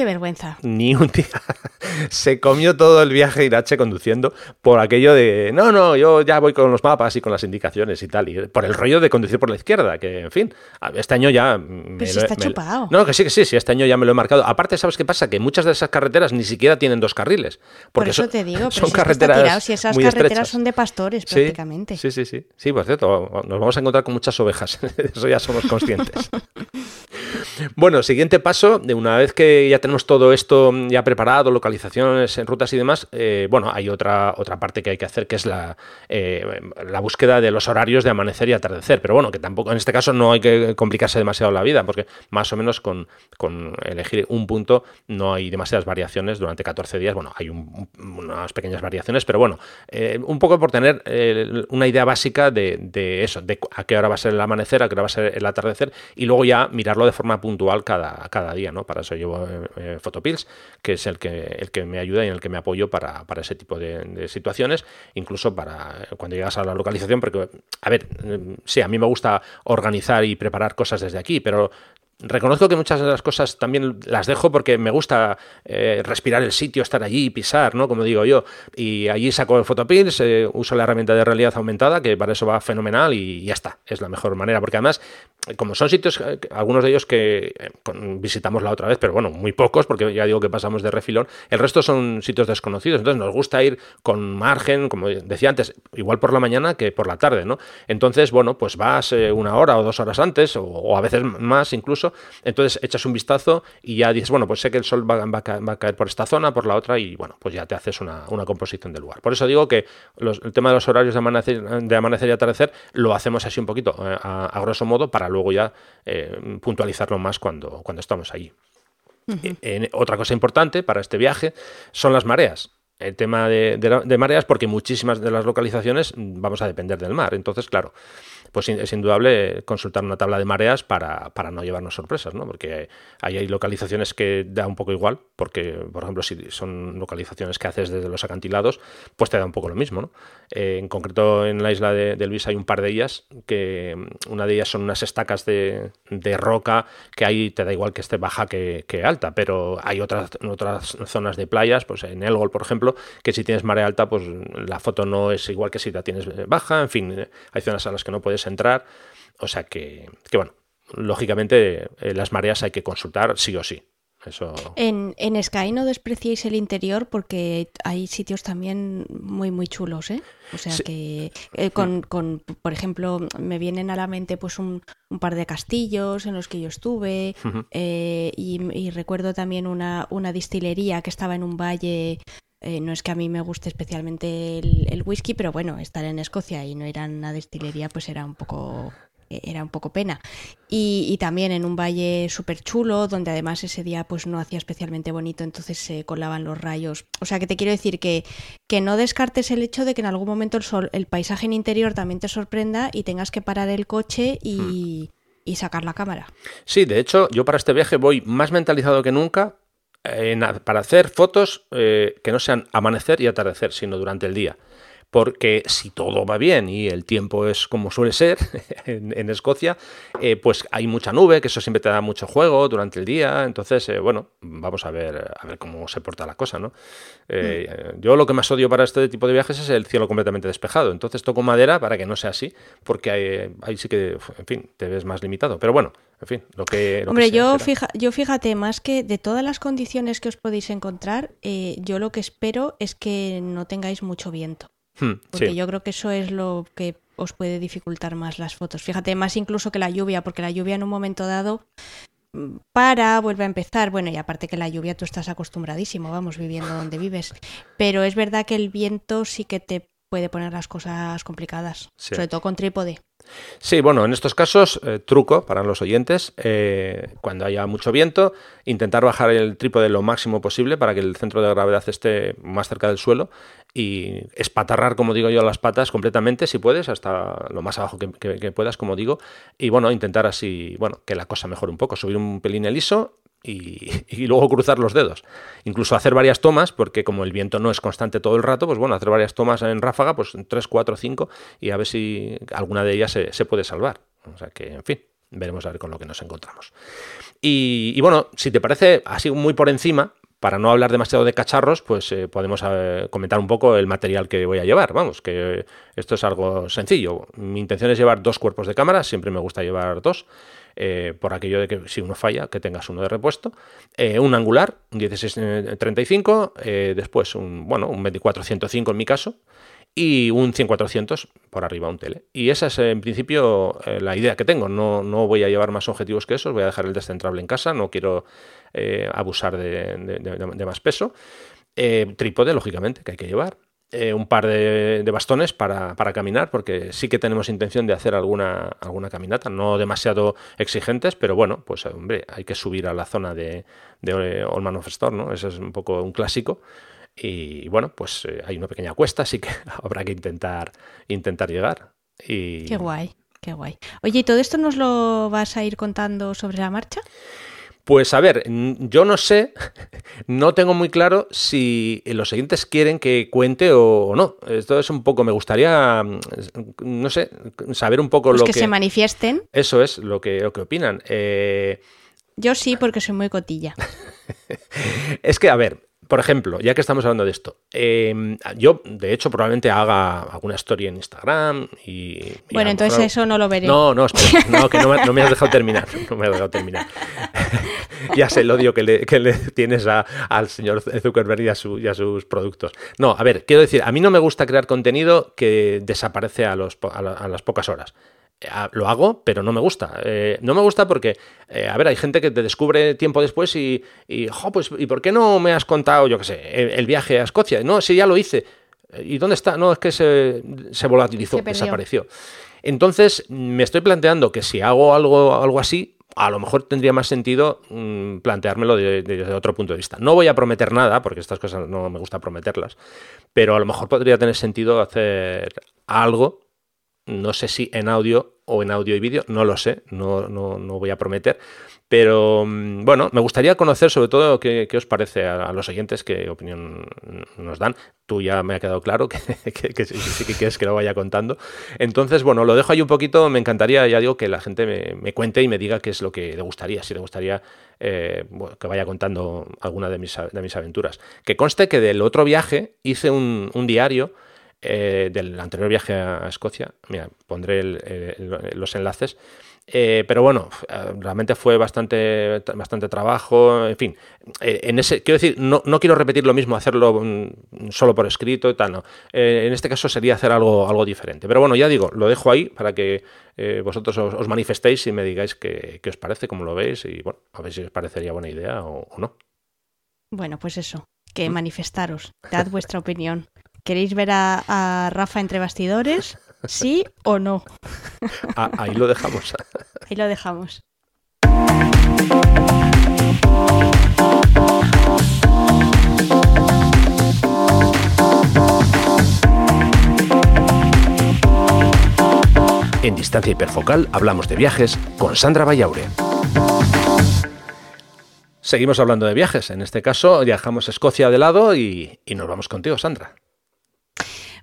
Qué vergüenza. Ni un día. <laughs> Se comió todo el viaje Irache conduciendo por aquello de, no, no, yo ya voy con los mapas y con las indicaciones y tal. Y por el rollo de conducir por la izquierda, que en fin, este año ya... Me si está chupado. No, que sí, que sí, sí, este año ya me lo he marcado. Aparte, ¿sabes qué pasa? Que muchas de esas carreteras ni siquiera tienen dos carriles. por eso te digo, <laughs> son carreteras si esas carreteras son de pastores prácticamente. Sí, sí, sí. Sí, por cierto, nos vamos a encontrar con muchas ovejas. <laughs> eso ya somos conscientes. bueno, siguiente paso, de una vez que ya tenemos todo esto ya preparado, localizaciones en rutas y demás, eh, bueno, hay otra, otra parte que hay que hacer que es la, eh, la búsqueda de los horarios de amanecer y atardecer. Pero bueno, que tampoco en este caso no hay que complicarse demasiado la vida, porque más o menos con, elegir un punto no hay demasiadas variaciones durante 14 días. Bueno, hay unas pequeñas variaciones, pero bueno, eh, un poco por tener una idea básica de, eso, de a qué hora va a ser el amanecer, a qué hora va a ser el atardecer, y luego ya mirarlo de forma puntual cada, cada día, ¿no? Para eso llevo Photopills, que es el que, el que me ayuda y en el que me apoyo para, ese tipo de, situaciones, incluso para cuando llegas a la localización, porque, a ver, sí, a mí me gusta organizar y preparar cosas desde aquí, pero Reconozco que muchas de las cosas también las dejo porque me gusta eh, respirar el sitio, estar allí y pisar, ¿no? Como digo yo. Y allí saco el Photopills, eh, uso la herramienta de realidad aumentada, que para eso va fenomenal y ya está. Es la mejor manera. Porque además, como son sitios, eh, algunos de ellos que visitamos la otra vez, pero bueno, muy pocos, porque ya digo que pasamos de refilón, el resto son sitios desconocidos. Entonces nos gusta ir con margen, como decía antes, igual por la mañana que por la tarde, ¿no? Entonces, bueno, pues vas una hora o dos horas antes, o a veces más incluso entonces echas un vistazo y ya dices, bueno, pues sé que el sol va, a, caer por esta zona, por la otra, y bueno, pues ya te haces una, composición del lugar. Por eso digo que el tema de los horarios de amanecer, de amanecer y atardecer lo hacemos así un poquito, eh, a, grosso modo, para luego ya eh, puntualizarlo más cuando, cuando estamos allí. otra cosa importante para este viaje son las mareas el tema de, mareas porque muchísimas de las localizaciones vamos a depender del mar. Entonces, claro, pues es indudable consultar una tabla de mareas para, para, no llevarnos sorpresas, ¿no? Porque ahí hay localizaciones que da un poco igual, porque, por ejemplo, si son localizaciones que haces desde los acantilados, pues te da un poco lo mismo, ¿no? Eh, en concreto, en la isla de, Luis hay un par de ellas, que una de ellas son unas estacas de, de roca, que ahí te da igual que esté baja que, que alta, pero hay otras, otras zonas de playas, pues en Elgol, por ejemplo, que si tienes marea alta, pues la foto no es igual que si la tienes baja, en fin, hay zonas a las que no puedes entrar. O sea que, bueno, lógicamente eh, las mareas hay que consultar sí o sí. Eso... En, en Sky no despreciéis el interior porque hay sitios también muy muy chulos, ¿eh? O sea que eh, con, con, por ejemplo, me vienen a la mente pues un, un par de castillos en los que yo estuve eh, y, y, recuerdo también una, una distillería que estaba en un valle Eh, no es que a mí me guste especialmente el, el, whisky, pero bueno, estar en Escocia y no ir a una destilería pues era un poco era un poco pena. Y, también en un valle súper chulo, donde además ese día pues no hacía especialmente bonito, entonces se colaban los rayos. O sea que te quiero decir que, que no descartes el hecho de que en algún momento el, sol, el paisaje en interior también te sorprenda y tengas que parar el coche y, hmm. y sacar la cámara. Sí, de hecho, yo para este viaje voy más mentalizado que nunca para hacer fotos eh, que no sean amanecer y atardecer, sino durante el día porque si todo va bien y el tiempo es como suele ser <laughs> en, Escocia, eh, pues hay mucha nube, que eso siempre te da mucho juego durante el día, entonces, eh, bueno, vamos a ver, a ver cómo se porta la cosa, ¿no? Eh, mm. Yo lo que más odio para este tipo de viajes es el cielo completamente despejado, entonces toco madera para que no sea así, porque ahí, sí que, en fin, te ves más limitado, pero bueno, en fin, lo que... Hombre, yo, fija, yo fíjate, más que de todas las condiciones que os podéis encontrar, yo lo que espero es que no tengáis mucho viento. Hmm, porque yo creo que eso es lo que os puede dificultar más las fotos. Fíjate, más incluso que la lluvia, porque la lluvia en un momento dado mm, para, vuelve a empezar. Bueno, y aparte que la lluvia tú estás acostumbradísimo, vamos, viviendo donde vives. Pero es verdad que el viento sí que te puede poner las cosas complicadas, sobre todo con trípode. Sí, bueno, en estos casos, eh, truco para los oyentes, eh, cuando haya mucho viento, intentar bajar el trípode lo máximo posible para que el centro de gravedad esté más cerca del suelo y espatarrar, como digo yo, las patas completamente, si puedes, hasta lo más abajo que, puedas, como digo, y bueno, intentar así, bueno, que la cosa mejore un poco, subir un pelín el ISO <laughs> y, luego cruzar los dedos. Incluso hacer varias tomas, porque como el viento no es constante todo el rato, pues bueno, hacer varias tomas en ráfaga, pues 3, 4, 5, y a ver si alguna de ellas se, puede salvar. O sea que, en fin, veremos a ver con lo que nos encontramos. Y, bueno, si te parece así muy por encima, para no hablar demasiado de cacharros, pues eh, podemos eh, comentar un poco el material que voy a llevar. Vamos, que esto es algo sencillo. Mi intención es llevar dos cuerpos de cámara, siempre me gusta llevar dos. Eh, por aquello de que si uno falla, que tengas uno de repuesto. Un angular, un 1635, eh, después un, bueno, un 2405 en mi caso, y un 100-400 por arriba, un tele. Y esa es en principio la idea que tengo. No, no, voy a llevar más objetivos que esos, voy a dejar el descentrable en casa, no quiero abusar de, más peso. trípode, lógicamente, que hay que llevar. Eh, un par de, bastones para, caminar, porque sí que tenemos intención de hacer alguna, alguna caminata, no demasiado exigentes, pero bueno, pues hombre, hay que subir a la zona de, de Allman of Store, ¿no? Ese es un poco un clásico. Y bueno, pues eh, hay una pequeña cuesta, así que <laughs> habrá que intentar, intentar llegar. Y... Qué guay, qué guay. Oye, ¿y todo esto nos lo vas a ir contando sobre la marcha? Pues a ver, yo no sé, <laughs> no tengo muy claro si los siguientes quieren que cuente o no. Esto es un poco, me gustaría, no sé, saber un poco pues lo que... que se manifiesten. Eso es lo que, lo que opinan. Eh, yo sí, porque soy muy cotilla. <laughs> es que, a ver, por ejemplo, ya que estamos hablando de esto, em, yo de hecho probablemente haga alguna historia en Instagram y... bueno, entonces eso no lo veré. No, no, espera, no, que no me, has dejado terminar, no me has dejado terminar. <laughs> <laughs> ya sé el odio que le, tienes al señor Zuckerberg y a, sus productos. No, a ver, quiero decir, a mí no me gusta crear contenido que desaparece a, a las pocas horas lo hago, pero no me gusta. Eh, no me gusta porque, eh, a ver, hay gente que te descubre tiempo después y, y pues, ¿y por qué no me has contado, yo qué sé, el, viaje a Escocia? No, sí, ya lo hice. ¿Y dónde está? No, es que se, se volatilizó, desapareció. Entonces, me estoy planteando que si hago algo, algo así, a lo mejor tendría más sentido mm, planteármelo desde otro punto de vista. No voy a prometer nada, porque estas cosas no me gusta prometerlas, pero a lo mejor podría tener sentido hacer algo no sé si en audio o en audio y vídeo, no lo sé, no, no, no, voy a prometer. Pero mm, bueno, me gustaría conocer sobre todo qué, os parece a, los oyentes, qué opinión nos dan. Tú ya me ha quedado claro <laughs> que, sí que quieres que lo vaya contando. Entonces, bueno, lo dejo ahí un poquito. Me encantaría, ya digo, que la gente me, cuente y me diga qué es lo que le gustaría, si le gustaría eh, que vaya contando alguna de mis, de mis aventuras. Que conste que del otro viaje hice un, un diario eh, del anterior viaje a Escocia. Mira, pondré los enlaces. Eh, pero bueno, eh, realmente fue bastante, bastante trabajo, en fin. en ese, quiero decir, no, quiero repetir lo mismo, hacerlo mm, solo por escrito y tal, no. en este caso sería hacer algo, algo diferente. Pero bueno, ya digo, lo dejo ahí para que vosotros os, manifestéis y me digáis qué, os parece, cómo lo veis y bueno, a ver si os parecería buena idea o no. Bueno, pues eso, que mm. manifestaros, dad vuestra opinión. ¿Queréis ver a, Rafa entre bastidores? ¿Sí o no? Ah, ahí lo dejamos. <laughs> Ahí lo dejamos. En Distancia Hiperfocal hablamos de viajes con Sandra Vallaure. Seguimos hablando de viajes. En este caso, viajamos a Escocia de lado y, nos vamos contigo, Sandra.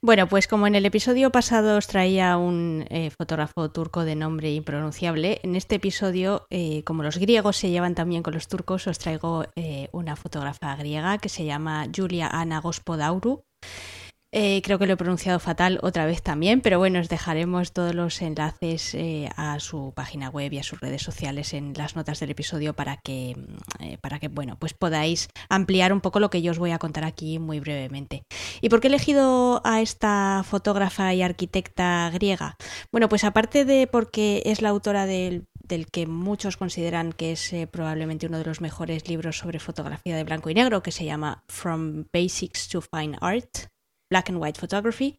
Bueno, pues como en el episodio pasado os traía un eh, fotógrafo turco de nombre impronunciable, en este episodio, eh, como los griegos se llevan también con los turcos, os traigo eh, una fotógrafa griega que se llama Julia Ana Gospodauru. Eh, creo que lo he pronunciado fatal otra vez también, pero bueno, os dejaremos todos los enlaces eh, a su página web y a sus redes sociales en las notas del episodio para que, eh, para que bueno, pues podáis ampliar un poco lo que yo os voy a contar aquí muy brevemente. ¿Y por qué he elegido a esta fotógrafa y arquitecta griega? Bueno, pues aparte de porque es la autora del del que muchos consideran que es probablemente uno de los mejores libros sobre fotografía de blanco y negro, que se llama From Basics to Fine Art, Black and White Photography.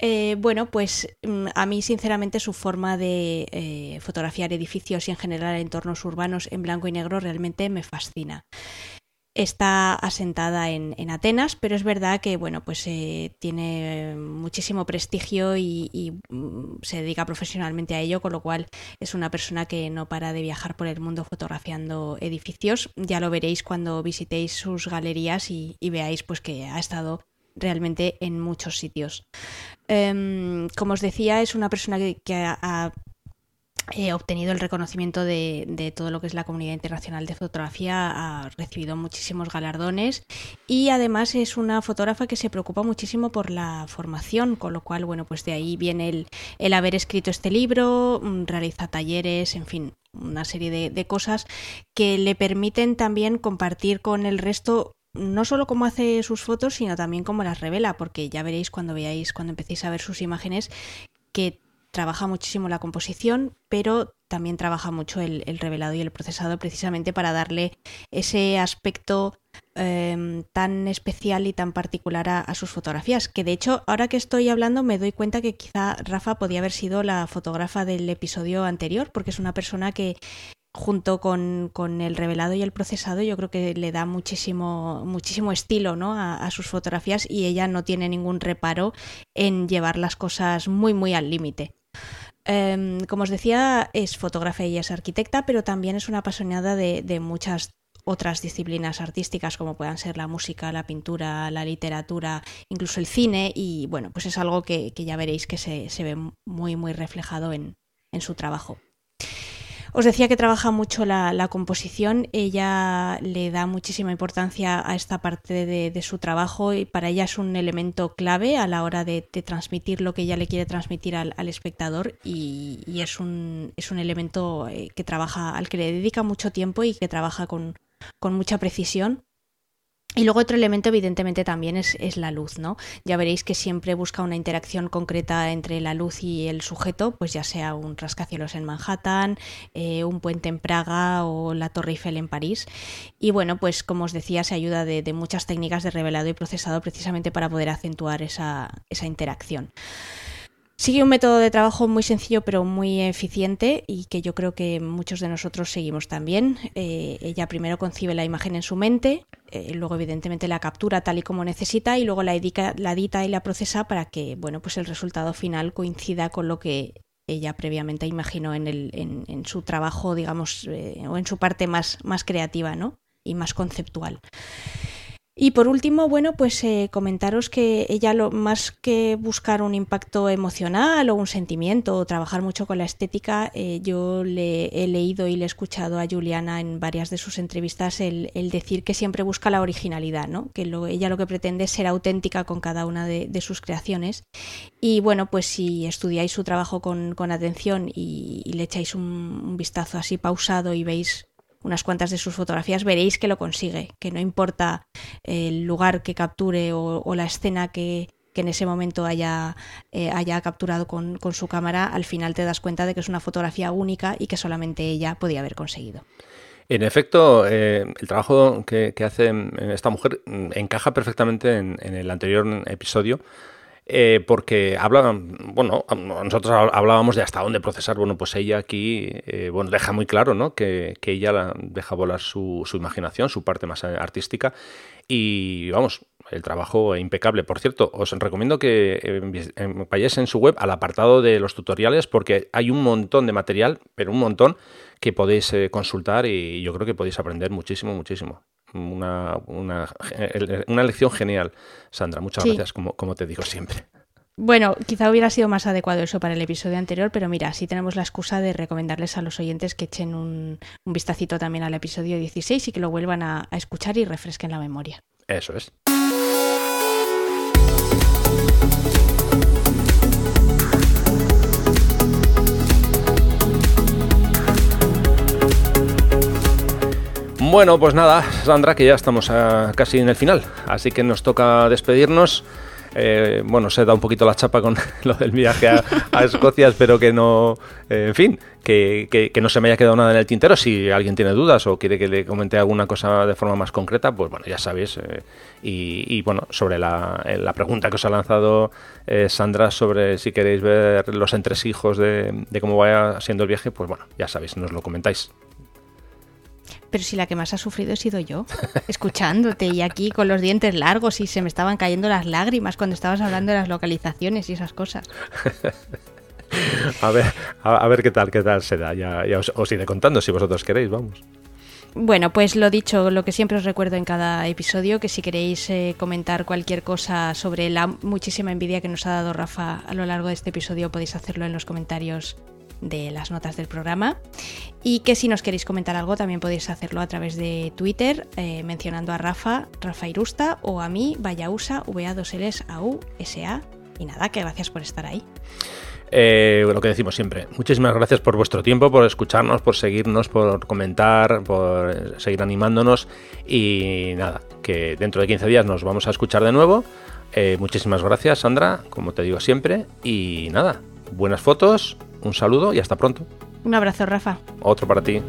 Eh, bueno, pues mm, a mí sinceramente su forma de eh, fotografiar edificios y en general entornos urbanos en blanco y negro realmente me fascina. Está asentada en, Atenas, pero es verdad que bueno, pues eh, tiene muchísimo prestigio y, mm, se dedica profesionalmente a ello, con lo cual es una persona que no para de viajar por el mundo fotografiando edificios. Ya lo veréis cuando visitéis sus galerías y, y veáis pues que ha estado realmente en muchos sitios. Em, como os decía, es una persona que, ha, eh, obtenido el reconocimiento de, todo lo que es la comunidad internacional de fotografía, ha recibido muchísimos galardones y además es una fotógrafa que se preocupa muchísimo por la formación, con lo cual, bueno, pues de ahí viene el, el haber escrito este libro, mm, realiza talleres, en fin, una serie de, de cosas que le permiten también compartir con el resto no solo cómo hace sus fotos, sino también cómo las revela, porque ya veréis cuando veáis, cuando empecéis a ver sus imágenes, que trabaja muchísimo la composición, pero también trabaja mucho el, revelado y el procesado precisamente para darle ese aspecto em, tan especial y tan particular a, a, sus fotografías. Que de hecho, ahora que estoy hablando, me doy cuenta que quizá Rafa podía haber sido la fotógrafa del episodio anterior, porque es una persona que junto con, el revelado y el procesado, yo creo que le da muchísimo, muchísimo estilo ¿no? a, sus fotografías y ella no tiene ningún reparo en llevar las cosas muy, muy al límite. Em, como os decía, es fotógrafa y es arquitecta, pero también es una apasionada de, muchas otras disciplinas artísticas como puedan ser la música, la pintura, la literatura, incluso el cine y bueno, pues es algo que, ya veréis que se, ve muy muy reflejado en su trabajo. Os decía que trabaja mucho la, composición, ella le da muchísima importancia a esta parte de, su trabajo y para ella es un elemento clave a la hora de, transmitir lo que ella le quiere transmitir al, espectador y, es, un, es, un, elemento eh, que trabaja, al que le dedica mucho tiempo y que trabaja con, con mucha precisión y luego otro elemento evidentemente también es, la luz, ¿no? Ya veréis que siempre busca una interacción concreta entre la luz y el sujeto, pues ya sea un rascacielos en Manhattan, eh, un puente en Praga o la Torre Eiffel en París. Y bueno, pues como os decía, se ayuda de, muchas técnicas de revelado y procesado precisamente para poder acentuar esa, esa interacción. Sigue un método de trabajo muy sencillo pero muy eficiente y que yo creo que muchos de nosotros seguimos también. Eh, ella primero concibe la imagen en su mente, eh, luego evidentemente la captura tal y como necesita y luego la edita, y la procesa para que bueno pues el resultado final coincida con lo que ella previamente imaginó en, el, en, su trabajo, digamos, eh, o en su parte más, más creativa ¿no? y más conceptual. Y por último, bueno, pues eh, comentaros que ella lo más que buscar un impacto emocional o un sentimiento o trabajar mucho con la estética, eh, yo le he leído y le he escuchado a Juliana en varias de sus entrevistas el, decir que siempre busca la originalidad, ¿no? Que ella lo que pretende es ser auténtica con cada una de, sus creaciones. Y bueno, pues si estudiáis su trabajo con, atención y, le echáis un vistazo así pausado y veis unas cuantas de sus fotografías, veréis que lo consigue, que no importa el lugar que capture o, la escena que, en ese momento haya, eh, haya capturado con, con, su cámara, al final te das cuenta de que es una fotografía única y que solamente ella podía haber conseguido. En efecto, eh, el trabajo que, hace esta mujer encaja perfectamente en, el anterior episodio. Eh, porque habla, bueno, nosotros hablábamos de hasta dónde procesar. Bueno, pues ella aquí, eh, bueno, deja muy claro, ¿no? Que, que ella deja volar su, imaginación, su parte más artística. Y vamos, el trabajo impecable. Por cierto, os recomiendo que vayáis en su web al apartado de los tutoriales porque hay un montón de material, pero un montón que podéis eh, consultar y yo creo que podéis aprender muchísimo, muchísimo. Una, una, una lección genial, Sandra. Muchas gracias, como, como te digo siempre. Bueno, quizá hubiera sido más adecuado eso para el episodio anterior, pero mira, sí tenemos la excusa de recomendarles a los oyentes que echen un, un vistacito también al episodio 16 y que lo vuelvan a escuchar y refresquen la memoria. Eso es. Bueno, pues nada, Sandra, que ya estamos casi en el final, así que nos toca despedirnos. Eh, bueno, se da un poquito la chapa con <laughs> lo del viaje a, Escocia, espero que no, eh, en fin, que, no se me haya quedado nada en el tintero. Si alguien tiene dudas o quiere que le comente alguna cosa de forma más concreta, pues bueno, ya sabéis. Eh, y, bueno, sobre la, pregunta que os ha lanzado Sandra sobre si queréis ver los entresijos de, de cómo vaya siendo el viaje, pues bueno, ya sabéis, nos lo comentáis. Pero si la que más ha sufrido he sido yo, escuchándote y aquí con los dientes largos y se me estaban cayendo las lágrimas cuando estabas hablando de las localizaciones y esas cosas. a ver, a, ver qué tal, qué tal se da. Ya, os, iré contando si vosotros queréis, vamos. Bueno, pues lo dicho, lo que siempre os recuerdo en cada episodio, que si queréis eh, comentar cualquier cosa sobre la muchísima envidia que nos ha dado Rafa a lo largo de este episodio, podéis hacerlo en los comentarios de las notas del programa. Y que si nos queréis comentar algo también podéis hacerlo a través de Twitter eh, mencionando a Rafa, Rafa Irusta o a mí, Vayausa, va 2 ls a u s a. Y nada, que gracias por estar ahí. Eh, lo que decimos siempre, muchísimas gracias por vuestro tiempo, por escucharnos, por seguirnos, por comentar, por seguir animándonos. Y nada, que dentro de 15 días nos vamos a escuchar de nuevo. Eh, muchísimas gracias, Sandra, como te digo siempre, y nada, buenas fotos, un saludo y hasta pronto. Un abrazo, Rafa. Otro para ti.